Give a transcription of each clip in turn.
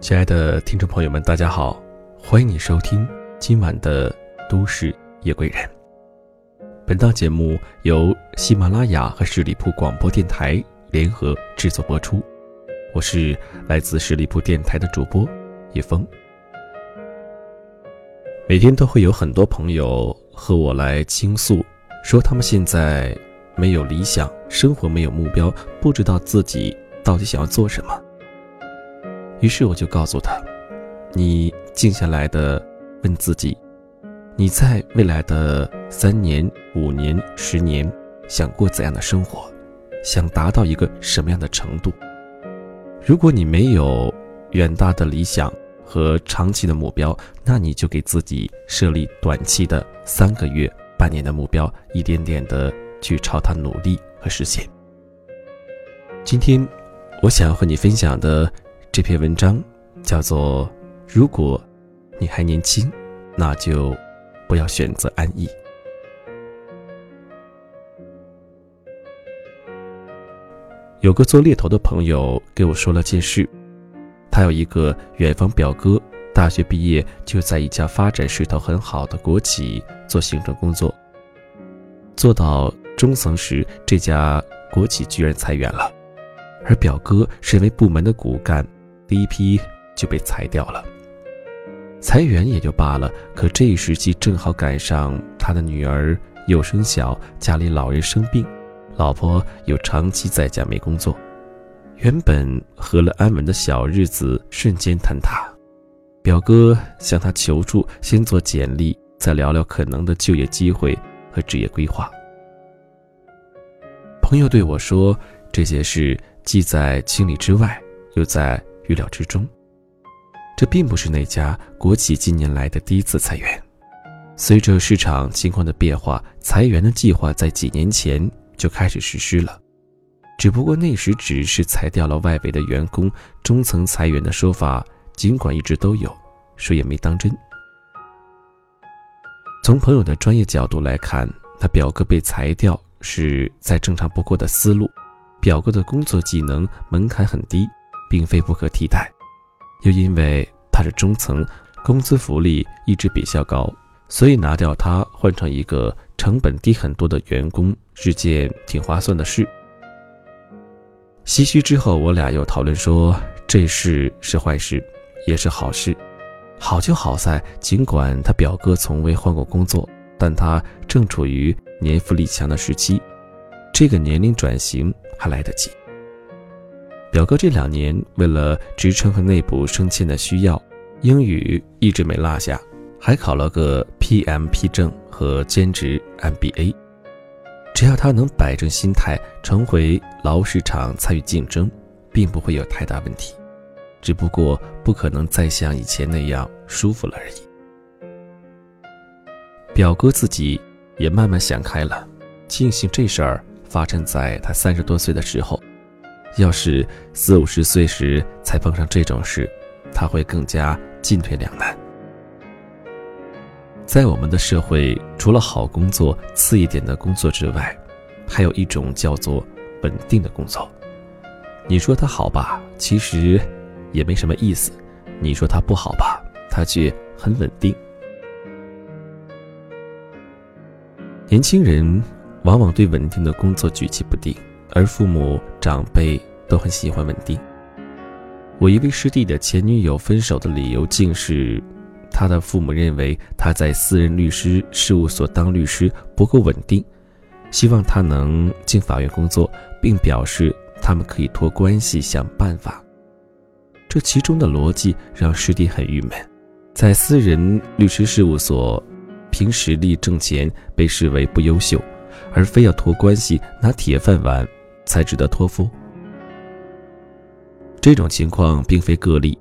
亲爱的听众朋友们，大家好，欢迎你收听今晚的《都市夜归人》。本档节目由喜马拉雅和十里铺广播电台联合制作播出，我是来自十里铺电台的主播叶峰。每天都会有很多朋友和我来倾诉，说他们现在没有理想，生活没有目标，不知道自己到底想要做什么。于是我就告诉他：“你静下来的问自己，你在未来的三年、五年、十年，想过怎样的生活？想达到一个什么样的程度？如果你没有远大的理想和长期的目标，那你就给自己设立短期的三个月、半年的目标，一点点的去朝它努力和实现。今天，我想要和你分享的。”这篇文章叫做“如果你还年轻，那就不要选择安逸。”有个做猎头的朋友给我说了件事，他有一个远方表哥，大学毕业就在一家发展势头很好的国企做行政工作，做到中层时，这家国企居然裁员了，而表哥身为部门的骨干。第一批就被裁掉了，裁员也就罢了，可这一时期正好赶上他的女儿又生小，家里老人生病，老婆又长期在家没工作，原本和乐安稳的小日子瞬间坍塌。表哥向他求助，先做简历，再聊聊可能的就业机会和职业规划。朋友对我说：“这些事既在情理之外，又在……”预料之中，这并不是那家国企近年来的第一次裁员。随着市场情况的变化，裁员的计划在几年前就开始实施了，只不过那时只是裁掉了外围的员工，中层裁员的说法尽管一直都有，谁也没当真。从朋友的专业角度来看，他表哥被裁掉是再正常不过的思路。表哥的工作技能门槛很低。并非不可替代，又因为他是中层，工资福利一直比较高，所以拿掉他换成一个成本低很多的员工是件挺划算的事。唏嘘之后，我俩又讨论说，这事是坏事，也是好事。好就好在，尽管他表哥从未换过工作，但他正处于年富力强的时期，这个年龄转型还来得及。表哥这两年为了职称和内部升迁的需要，英语一直没落下，还考了个 PMP 证和兼职 MBA。只要他能摆正心态，重回劳市场参与竞争，并不会有太大问题。只不过不可能再像以前那样舒服了而已。表哥自己也慢慢想开了，庆幸这事儿发生在他三十多岁的时候。要是四五十岁时才碰上这种事，他会更加进退两难。在我们的社会，除了好工作、次一点的工作之外，还有一种叫做稳定的工作。你说它好吧，其实也没什么意思；你说它不好吧，它却很稳定。年轻人往往对稳定的工作举棋不定。而父母长辈都很喜欢稳定。我一位师弟的前女友分手的理由竟是，他的父母认为他在私人律师事务所当律师不够稳定，希望他能进法院工作，并表示他们可以托关系想办法。这其中的逻辑让师弟很郁闷，在私人律师事务所，凭实力挣钱被视为不优秀，而非要托关系拿铁饭碗。才值得托付。这种情况并非个例，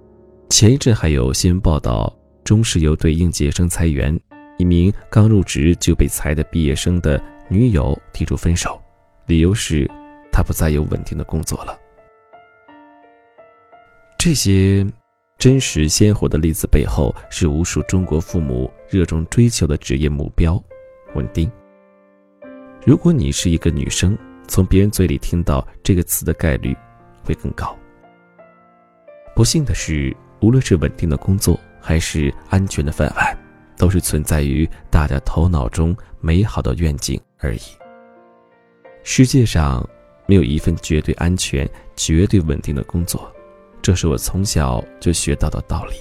前一阵还有新闻报道，中石油对应届生裁员，一名刚入职就被裁的毕业生的女友提出分手，理由是他不再有稳定的工作了。这些真实鲜活的例子背后，是无数中国父母热衷追求的职业目标——稳定。如果你是一个女生，从别人嘴里听到这个词的概率会更高。不幸的是，无论是稳定的工作还是安全的饭碗，都是存在于大家头脑中美好的愿景而已。世界上没有一份绝对安全、绝对稳定的工作，这是我从小就学到的道理。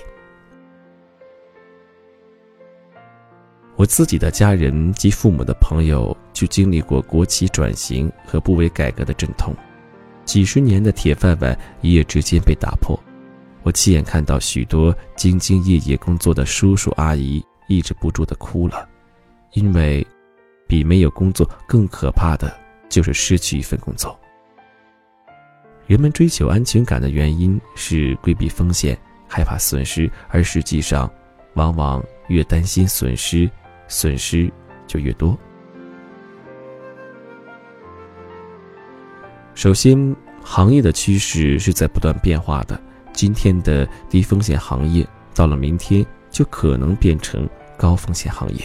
我自己的家人及父母的朋友就经历过国企转型和部委改革的阵痛，几十年的铁饭碗一夜之间被打破。我亲眼看到许多兢兢业业工作的叔叔阿姨抑制不住的哭了，因为，比没有工作更可怕的就是失去一份工作。人们追求安全感的原因是规避风险、害怕损失，而实际上，往往越担心损失。损失就越多。首先，行业的趋势是在不断变化的。今天的低风险行业，到了明天就可能变成高风险行业。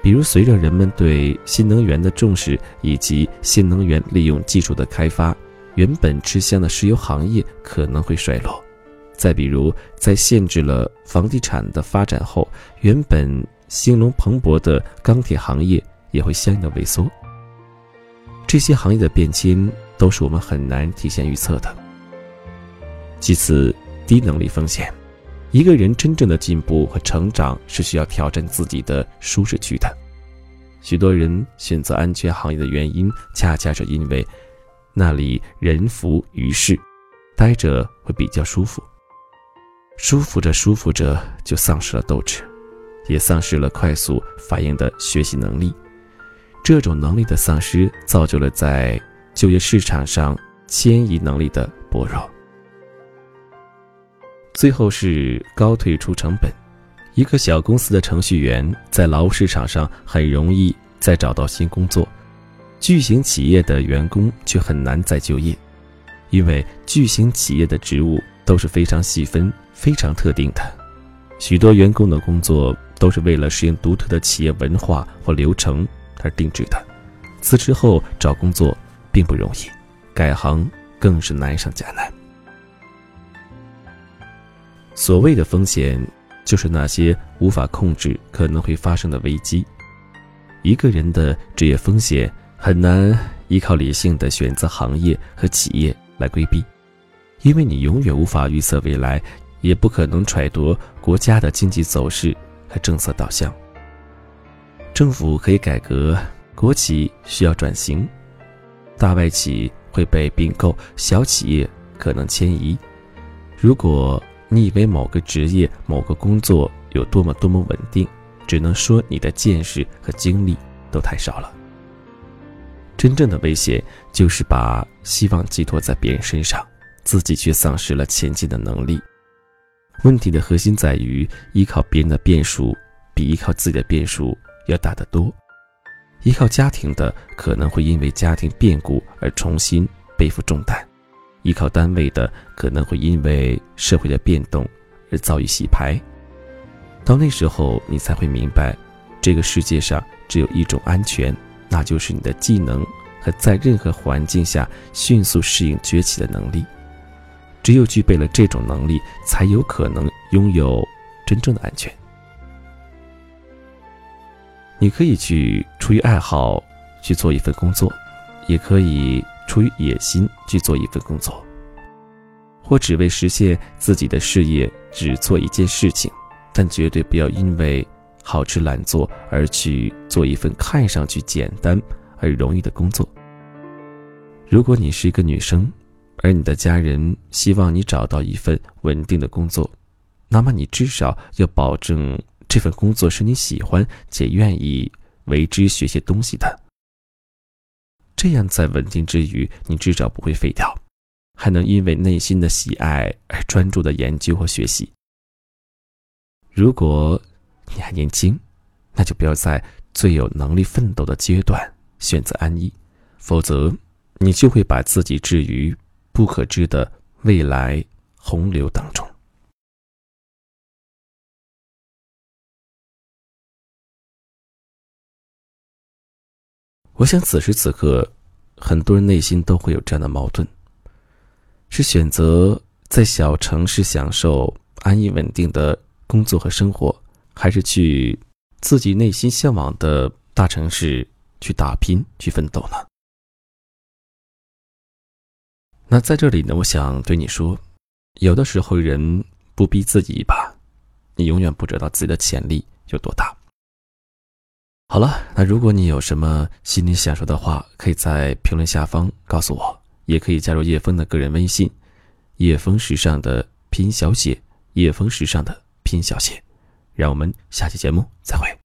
比如，随着人们对新能源的重视以及新能源利用技术的开发，原本吃香的石油行业可能会衰落。再比如，在限制了房地产的发展后，原本兴隆蓬勃的钢铁行业也会相应的萎缩。这些行业的变迁都是我们很难提前预测的。其次，低能力风险，一个人真正的进步和成长是需要挑战自己的舒适区的。许多人选择安全行业的原因，恰恰是因为那里人浮于事，待着会比较舒服。舒服着舒服着，就丧失了斗志。也丧失了快速反应的学习能力，这种能力的丧失造就了在就业市场上迁移能力的薄弱。最后是高退出成本，一个小公司的程序员在劳务市场上很容易再找到新工作，巨型企业的员工却很难再就业，因为巨型企业的职务都是非常细分、非常特定的，许多员工的工作。都是为了适应独特的企业文化或流程而定制的。辞职后找工作并不容易，改行更是难上加难。所谓的风险，就是那些无法控制可能会发生的危机。一个人的职业风险很难依靠理性的选择行业和企业来规避，因为你永远无法预测未来，也不可能揣度国家的经济走势。和政策导向，政府可以改革，国企需要转型，大外企会被并购，小企业可能迁移。如果你以为某个职业、某个工作有多么多么稳定，只能说你的见识和经历都太少了。真正的危险就是把希望寄托在别人身上，自己却丧失了前进的能力。问题的核心在于，依靠别人的变数比依靠自己的变数要大得多。依靠家庭的可能会因为家庭变故而重新背负重担；依靠单位的可能会因为社会的变动而遭遇洗牌。到那时候，你才会明白，这个世界上只有一种安全，那就是你的技能和在任何环境下迅速适应崛起的能力。只有具备了这种能力，才有可能拥有真正的安全。你可以去出于爱好去做一份工作，也可以出于野心去做一份工作，或只为实现自己的事业只做一件事情，但绝对不要因为好吃懒做而去做一份看上去简单而容易的工作。如果你是一个女生。而你的家人希望你找到一份稳定的工作，那么你至少要保证这份工作是你喜欢且愿意为之学些东西的。这样在稳定之余，你至少不会废掉，还能因为内心的喜爱而专注的研究和学习。如果你还年轻，那就不要在最有能力奋斗的阶段选择安逸，否则你就会把自己置于。不可知的未来洪流当中，我想此时此刻，很多人内心都会有这样的矛盾：是选择在小城市享受安逸稳定的工作和生活，还是去自己内心向往的大城市去打拼、去奋斗呢？那在这里呢，我想对你说，有的时候人不逼自己一把，你永远不知道自己的潜力有多大。好了，那如果你有什么心里想说的话，可以在评论下方告诉我，也可以加入叶枫的个人微信“叶枫时尚”的拼小写，叶枫时尚的拼小写。让我们下期节目再会。